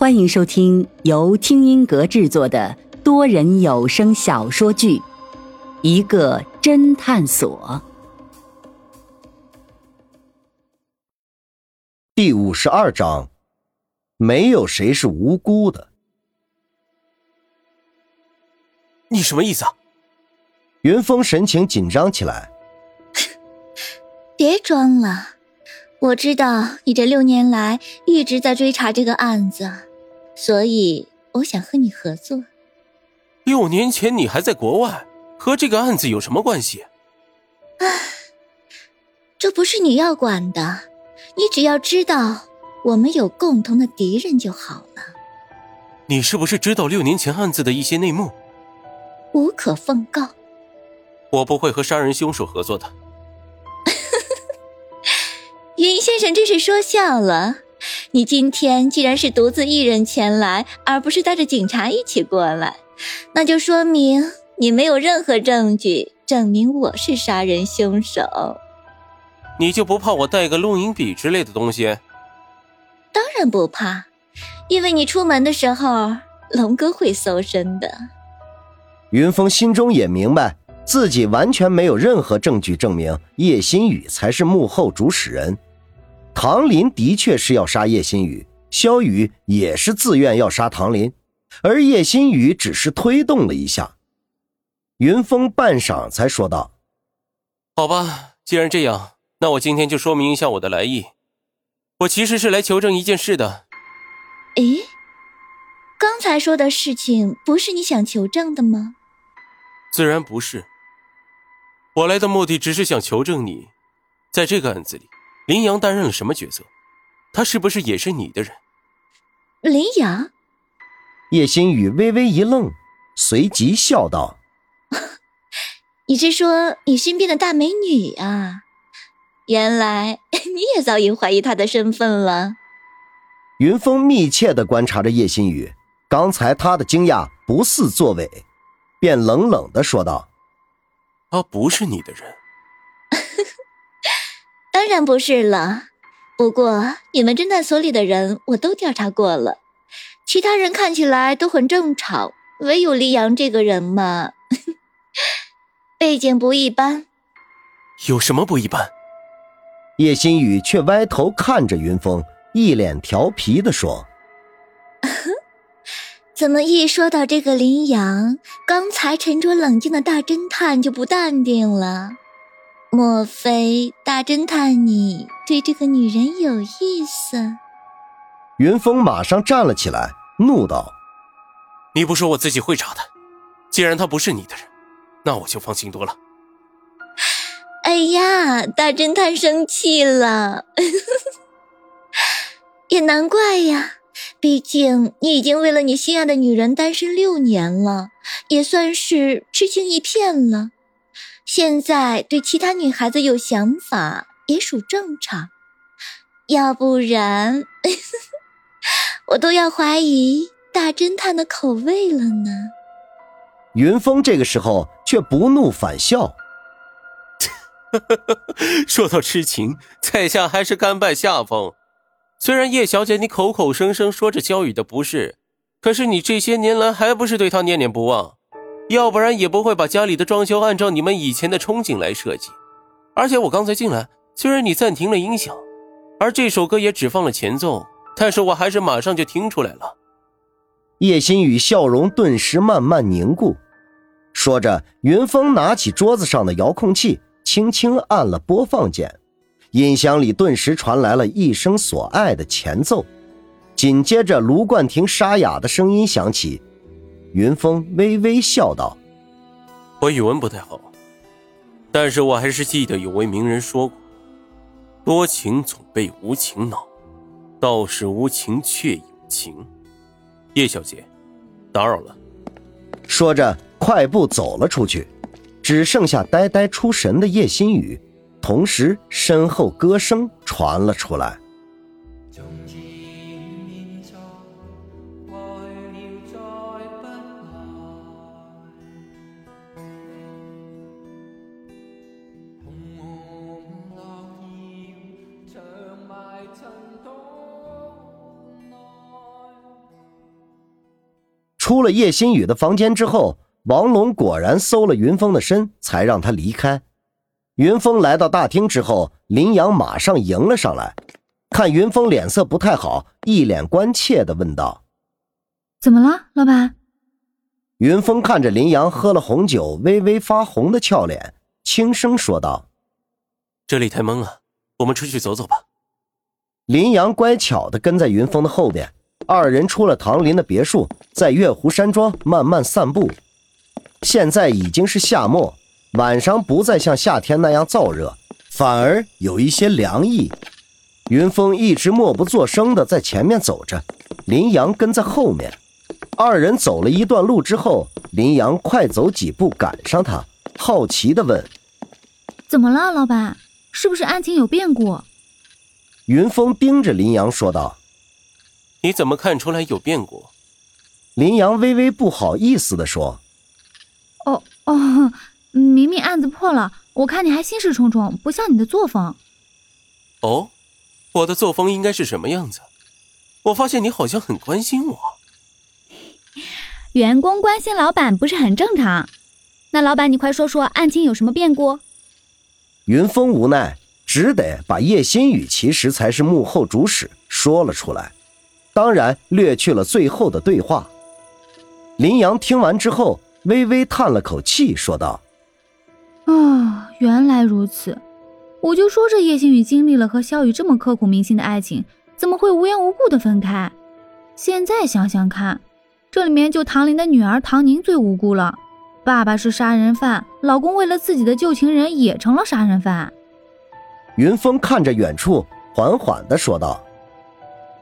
欢迎收听由听音阁制作的多人有声小说剧《一个侦探所》第五十二章：没有谁是无辜的。你什么意思啊？云峰神情紧张起来。别装了，我知道你这六年来一直在追查这个案子。所以我想和你合作。六年前你还在国外，和这个案子有什么关系？啊，这不是你要管的，你只要知道我们有共同的敌人就好了。你是不是知道六年前案子的一些内幕？无可奉告。我不会和杀人凶手合作的。云先生真是说笑了。你今天既然是独自一人前来，而不是带着警察一起过来，那就说明你没有任何证据证明我是杀人凶手。你就不怕我带个录音笔之类的东西？当然不怕，因为你出门的时候，龙哥会搜身的。云峰心中也明白，自己完全没有任何证据证明叶新宇才是幕后主使人。唐林的确是要杀叶新宇，萧雨也是自愿要杀唐林，而叶新宇只是推动了一下。云峰半晌才说道：“好吧，既然这样，那我今天就说明一下我的来意。我其实是来求证一件事的。”诶，刚才说的事情不是你想求证的吗？自然不是。我来的目的只是想求证你，在这个案子里。林阳担任了什么角色？他是不是也是你的人？林阳，叶心雨微微一愣，随即笑道：“ 你是说你身边的大美女啊？原来 你也早已怀疑她的身份了。”云峰密切的观察着叶心雨，刚才他的惊讶不似作伪，便冷冷的说道：“他不是你的人。”当然不是了，不过你们侦探所里的人我都调查过了，其他人看起来都很正常，唯有黎阳这个人嘛，背景不一般。有什么不一般？叶新宇却歪头看着云峰，一脸调皮的说：“ 怎么一说到这个林阳，刚才沉着冷静的大侦探就不淡定了？”莫非大侦探你对这个女人有意思？云峰马上站了起来，怒道：“你不说我自己会查的。既然她不是你的人，那我就放心多了。”哎呀，大侦探生气了，也难怪呀，毕竟你已经为了你心爱的女人单身六年了，也算是痴情一片了。现在对其他女孩子有想法也属正常，要不然 我都要怀疑大侦探的口味了呢。云峰这个时候却不怒反笑，说到痴情，在下还是甘拜下风。虽然叶小姐你口口声声说着焦雨的不是，可是你这些年来还不是对他念念不忘。要不然也不会把家里的装修按照你们以前的憧憬来设计。而且我刚才进来，虽然你暂停了音响，而这首歌也只放了前奏，但是我还是马上就听出来了。叶新宇笑容顿时慢慢凝固，说着，云峰拿起桌子上的遥控器，轻轻按了播放键，音箱里顿时传来了一生所爱的前奏，紧接着卢冠廷沙哑的声音响起。云峰微微笑道：“我语文不太好，但是我还是记得有位名人说过：‘多情总被无情恼，倒是无情却有情。’叶小姐，打扰了。”说着，快步走了出去，只剩下呆呆出神的叶心雨，同时身后歌声传了出来。出了叶新宇的房间之后，王龙果然搜了云峰的身，才让他离开。云峰来到大厅之后，林阳马上迎了上来，看云峰脸色不太好，一脸关切的问道：“怎么了，老板？”云峰看着林阳喝了红酒微微发红的俏脸，轻声说道：“这里太闷了，我们出去走走吧。”林阳乖巧的跟在云峰的后边，二人出了唐林的别墅，在月湖山庄慢慢散步。现在已经是夏末，晚上不再像夏天那样燥热，反而有一些凉意。云峰一直默不作声地在前面走着，林阳跟在后面。二人走了一段路之后，林阳快走几步赶上他，好奇地问：“怎么了，老板？是不是案情有变故？”云峰盯着林阳说道：“你怎么看出来有变故？”林阳微微不好意思的说：“哦哦，明明案子破了，我看你还心事重重，不像你的作风。”“哦，我的作风应该是什么样子？我发现你好像很关心我。”员工关心老板不是很正常？那老板，你快说说案情有什么变故？云峰无奈，只得把叶新宇其实才是幕后主使说了出来，当然略去了最后的对话。林阳听完之后，微微叹了口气，说道：“啊，原来如此！我就说这叶星宇经历了和萧雨这么刻骨铭心的爱情，怎么会无缘无故的分开？现在想想看。”这里面就唐林的女儿唐宁最无辜了，爸爸是杀人犯，老公为了自己的旧情人也成了杀人犯。云峰看着远处，缓缓的说道：“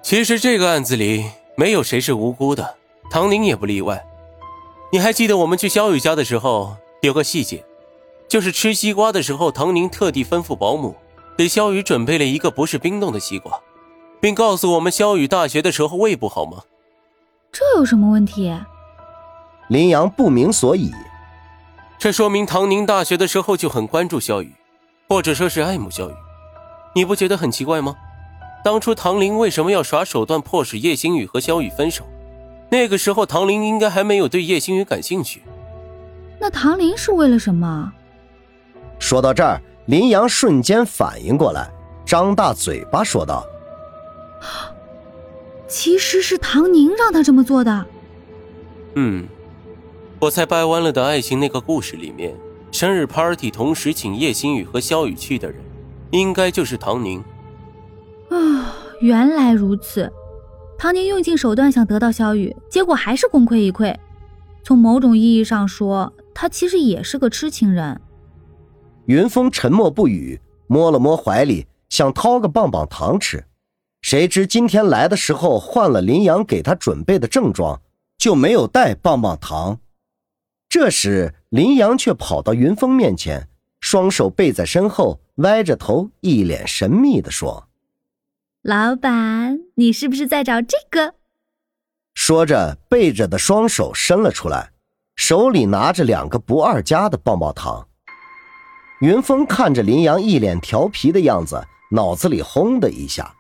其实这个案子里没有谁是无辜的，唐宁也不例外。你还记得我们去萧雨家的时候，有个细节，就是吃西瓜的时候，唐宁特地吩咐保姆给萧雨准备了一个不是冰冻的西瓜，并告诉我们萧雨大学的时候胃不好吗？”这有什么问题？林阳不明所以。这说明唐宁大学的时候就很关注萧雨，或者说是爱慕萧雨。你不觉得很奇怪吗？当初唐林为什么要耍手段迫使叶星宇和萧雨分手？那个时候唐林应该还没有对叶星宇感兴趣。那唐林是为了什么？说到这儿，林阳瞬间反应过来，张大嘴巴说道。其实是唐宁让他这么做的。嗯，我猜掰弯了的爱情那个故事里面，生日 party 同时请叶星宇和萧雨去的人，应该就是唐宁。啊，原来如此。唐宁用尽手段想得到萧雨，结果还是功亏一篑。从某种意义上说，他其实也是个痴情人。云峰沉默不语，摸了摸怀里，想掏个棒棒糖吃。谁知今天来的时候换了林阳给他准备的正装，就没有带棒棒糖。这时林阳却跑到云峰面前，双手背在身后，歪着头，一脸神秘地说：“老板，你是不是在找这个？”说着，背着的双手伸了出来，手里拿着两个不二家的棒棒糖。云峰看着林阳一脸调皮的样子，脑子里轰的一下。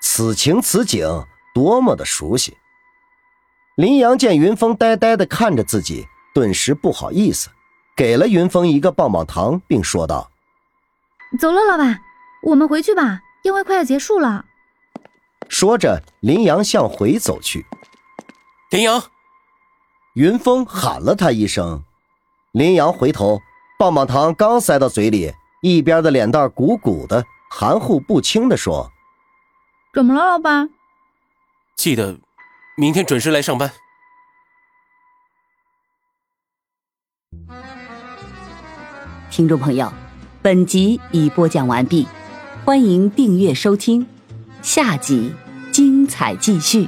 此情此景，多么的熟悉！林阳见云峰呆呆的看着自己，顿时不好意思，给了云峰一个棒棒糖，并说道：“走了，老板，我们回去吧，宴会快要结束了。”说着，林阳向回走去。林阳，云峰喊了他一声。林阳回头，棒棒糖刚塞到嘴里，一边的脸蛋鼓鼓的，含糊不清的说。怎么了，老板？记得明天准时来上班。听众朋友，本集已播讲完毕，欢迎订阅收听，下集彩继续。